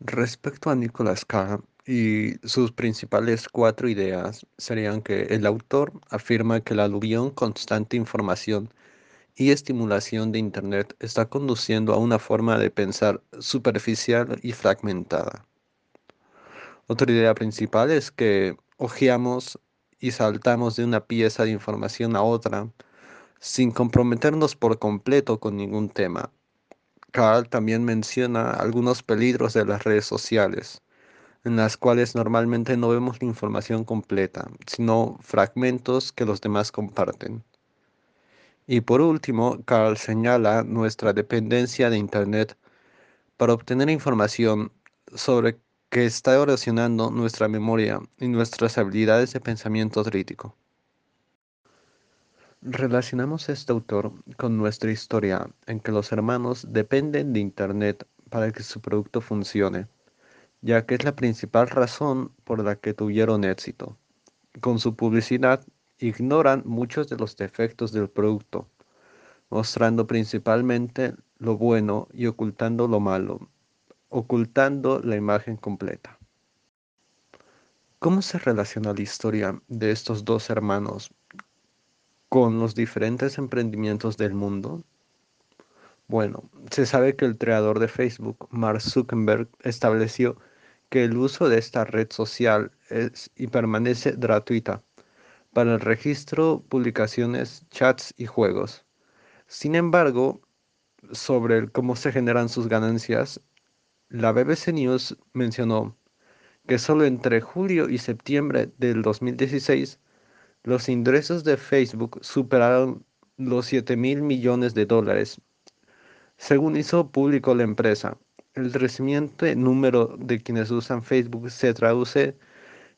Respecto a Nicolas Carr y sus principales cuatro ideas serían que el autor afirma que la aluvión constante información y estimulación de Internet está conduciendo a una forma de pensar superficial y fragmentada. Otra idea principal es que hojeamos y saltamos de una pieza de información a otra sin comprometernos por completo con ningún tema. Carl también menciona algunos peligros de las redes sociales, en las cuales normalmente no vemos la información completa, sino fragmentos que los demás comparten. Y por último, Carl señala nuestra dependencia de Internet para obtener información sobre que está erosionando nuestra memoria y nuestras habilidades de pensamiento crítico. Relacionamos este autor con nuestra historia en que los hermanos dependen de Internet para que su producto funcione, ya que es la principal razón por la que tuvieron éxito. Con su publicidad ignoran muchos de los defectos del producto, mostrando principalmente lo bueno y ocultando lo malo, ocultando la imagen completa. ¿Cómo se relaciona la historia de estos dos hermanos con los diferentes emprendimientos del mundo? Bueno, se sabe que el creador de Facebook, Mark Zuckerberg, estableció que el uso de esta red social es y permanece gratuita para el registro, publicaciones, chats y juegos. Sin embargo, sobre cómo se generan sus ganancias, la BBC News mencionó que solo entre julio y septiembre del 2016 los ingresos de Facebook superaron los 7 mil millones de dólares. Según hizo público la empresa, el creciente número de quienes usan Facebook se traduce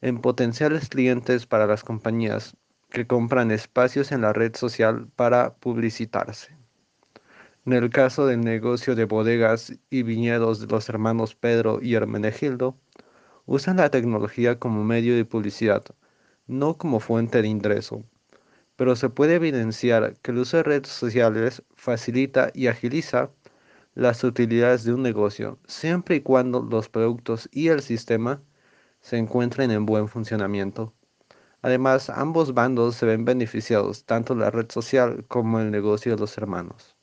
en potenciales clientes para las compañías que compran espacios en la red social para publicitarse. En el caso del negocio de bodegas y viñedos de los hermanos Pedro y Hermenegildo, usan la tecnología como medio de publicidad, no como fuente de ingreso. Pero se puede evidenciar que el uso de redes sociales facilita y agiliza las utilidades de un negocio, siempre y cuando los productos y el sistema se encuentren en buen funcionamiento. Además, ambos bandos se ven beneficiados, tanto la red social como el negocio de los hermanos.